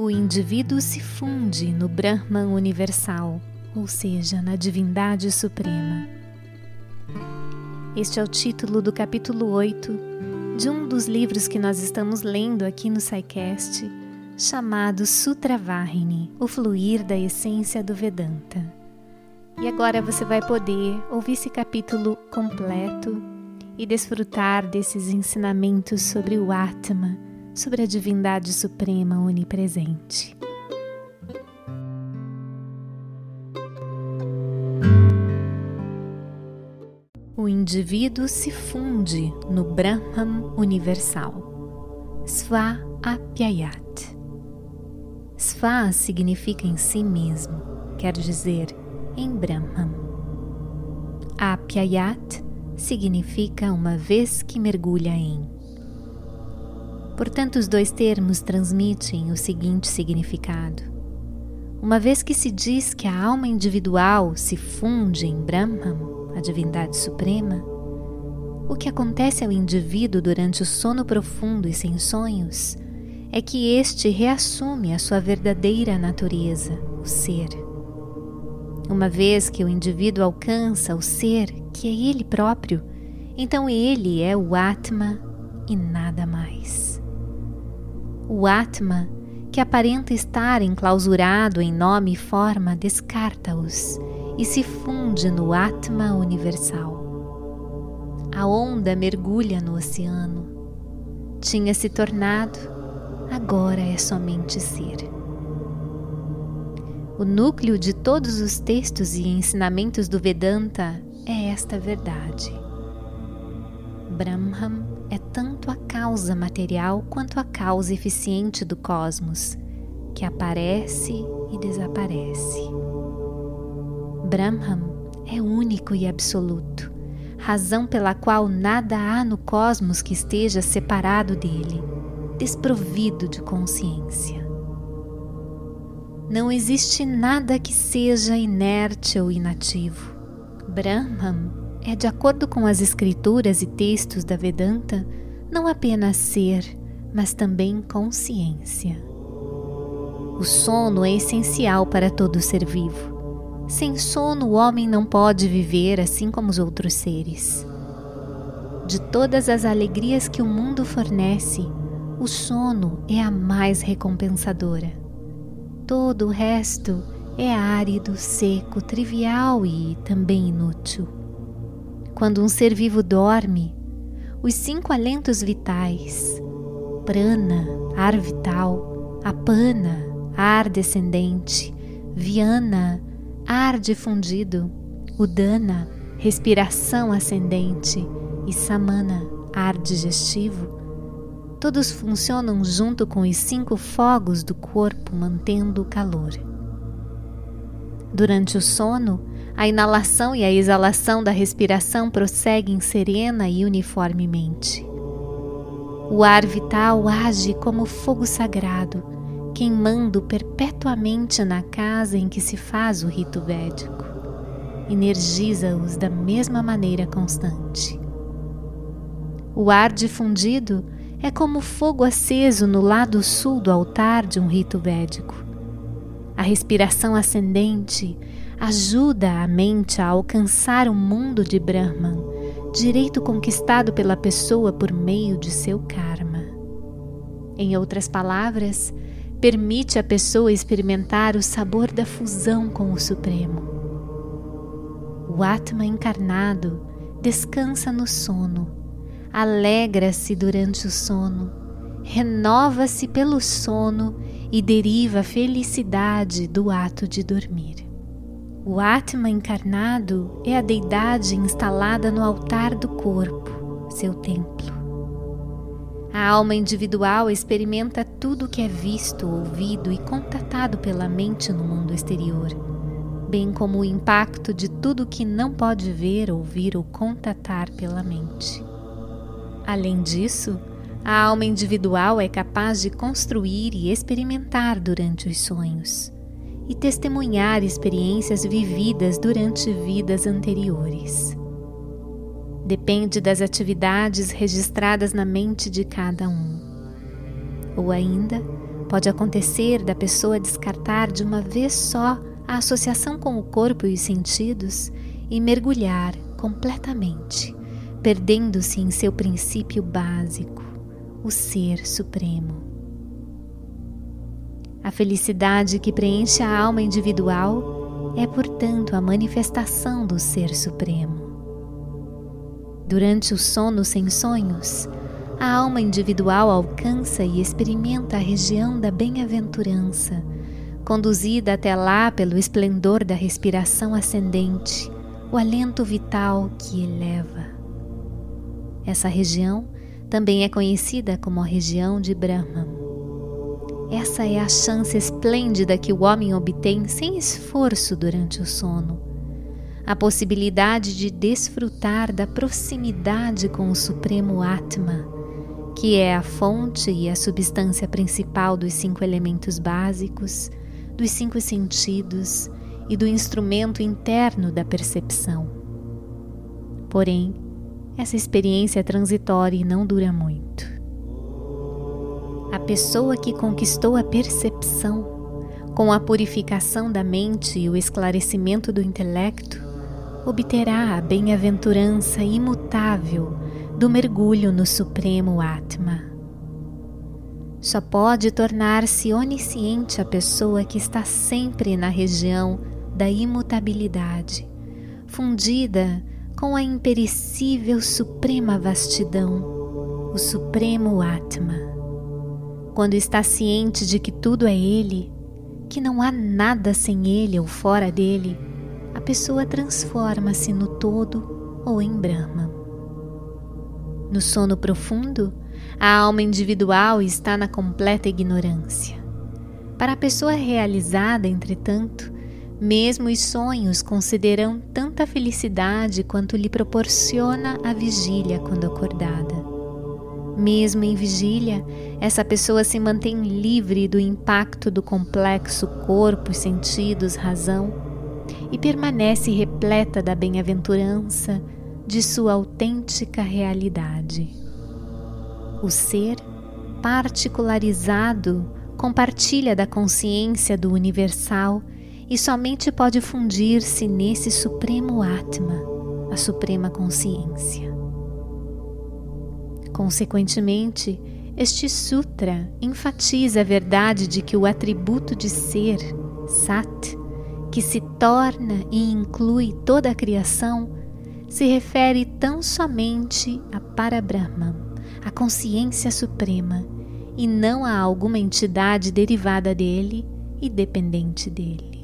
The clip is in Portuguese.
o indivíduo se funde no Brahman universal, ou seja, na divindade suprema. Este é o título do capítulo 8 de um dos livros que nós estamos lendo aqui no SciCast, chamado Sutra Vahini, o fluir da essência do Vedanta. E agora você vai poder ouvir esse capítulo completo e desfrutar desses ensinamentos sobre o Atma sobre a divindade suprema onipresente. O indivíduo se funde no Brahman universal. Sva Apyayat. Sva significa em si mesmo, quer dizer em Brahman. Apyayat significa uma vez que mergulha em. Portanto, os dois termos transmitem o seguinte significado. Uma vez que se diz que a alma individual se funde em Brahman, a divindade suprema, o que acontece ao indivíduo durante o sono profundo e sem sonhos é que este reassume a sua verdadeira natureza, o ser. Uma vez que o indivíduo alcança o ser, que é ele próprio, então ele é o Atma e nada mais. O Atma, que aparenta estar enclausurado em nome e forma, descarta-os e se funde no Atma universal. A onda mergulha no oceano. Tinha se tornado, agora é somente ser. O núcleo de todos os textos e ensinamentos do Vedanta é esta verdade. Brahman é a causa material quanto a causa eficiente do cosmos, que aparece e desaparece. Brahman é único e absoluto, razão pela qual nada há no cosmos que esteja separado dele, desprovido de consciência. Não existe nada que seja inerte ou inativo. Brahman é, de acordo com as escrituras e textos da Vedanta, não apenas ser, mas também consciência. O sono é essencial para todo ser vivo. Sem sono, o homem não pode viver assim como os outros seres. De todas as alegrias que o mundo fornece, o sono é a mais recompensadora. Todo o resto é árido, seco, trivial e também inútil. Quando um ser vivo dorme, os cinco alentos vitais, prana, ar vital, apana, ar descendente, viana, ar difundido, udana, respiração ascendente e samana, ar digestivo, todos funcionam junto com os cinco fogos do corpo mantendo o calor. Durante o sono, a inalação e a exalação da respiração prosseguem serena e uniformemente. O ar vital age como fogo sagrado, queimando perpetuamente na casa em que se faz o rito védico. Energiza-os da mesma maneira constante. O ar difundido é como fogo aceso no lado sul do altar de um rito védico. A respiração ascendente ajuda a mente a alcançar o mundo de Brahman, direito conquistado pela pessoa por meio de seu karma. Em outras palavras, permite à pessoa experimentar o sabor da fusão com o Supremo. O Atma encarnado descansa no sono, alegra-se durante o sono, renova-se pelo sono e deriva a felicidade do ato de dormir. O Atma encarnado é a deidade instalada no altar do corpo, seu templo. A alma individual experimenta tudo o que é visto, ouvido e contatado pela mente no mundo exterior, bem como o impacto de tudo que não pode ver, ouvir ou contatar pela mente. Além disso, a alma individual é capaz de construir e experimentar durante os sonhos e testemunhar experiências vividas durante vidas anteriores. Depende das atividades registradas na mente de cada um. Ou ainda, Pode acontecer da pessoa descartar de uma vez só a associação com o corpo e os sentidos e mergulhar completamente, perdendo-se em seu princípio básico, o Ser Supremo. A felicidade que preenche a alma individual é, portanto, a manifestação do Ser Supremo. Durante o sono sem sonhos, a alma individual alcança e experimenta a região da bem-aventurança, conduzida até lá pelo esplendor da respiração ascendente, o alento vital que eleva. Essa região também é conhecida como a região de Brahman. Essa é a chance esplêndida que o homem obtém sem esforço durante o sono. A possibilidade de desfrutar da proximidade com o Supremo Atma que é a fonte e a substância principal dos cinco elementos básicos, dos cinco sentidos e do instrumento interno da percepção. Porém, essa experiência é transitória e não dura muito. A pessoa que conquistou a percepção, com a purificação da mente e o esclarecimento do intelecto, obterá a bem-aventurança imutável do mergulho no Supremo Atma. Só pode tornar-se onisciente a pessoa que está sempre na região da imutabilidade, fundida com a imperecível suprema vastidão, o Supremo Atma. Quando está ciente de que tudo é Ele, que não há nada sem Ele ou fora dele, a pessoa transforma-se no todo ou em Brahma. No sono profundo, a alma individual está na completa ignorância. Para a pessoa realizada, entretanto, mesmo os sonhos consideram tanta felicidade quanto lhe proporciona a vigília quando acordada. Mesmo em vigília, essa pessoa se mantém livre do impacto do complexo corpo, sentidos, razão e permanece repleta da bem-aventurança, de sua autêntica realidade. O ser particularizado compartilha da consciência do universal e somente pode fundir-se nesse supremo Atma, a suprema consciência. Consequentemente, este sutra enfatiza a verdade de que o atributo de ser, Sat, que se torna e inclui toda a criação, se refere tão somente a Parabrahma, a consciência suprema, e não a alguma entidade derivada dele e dependente dele.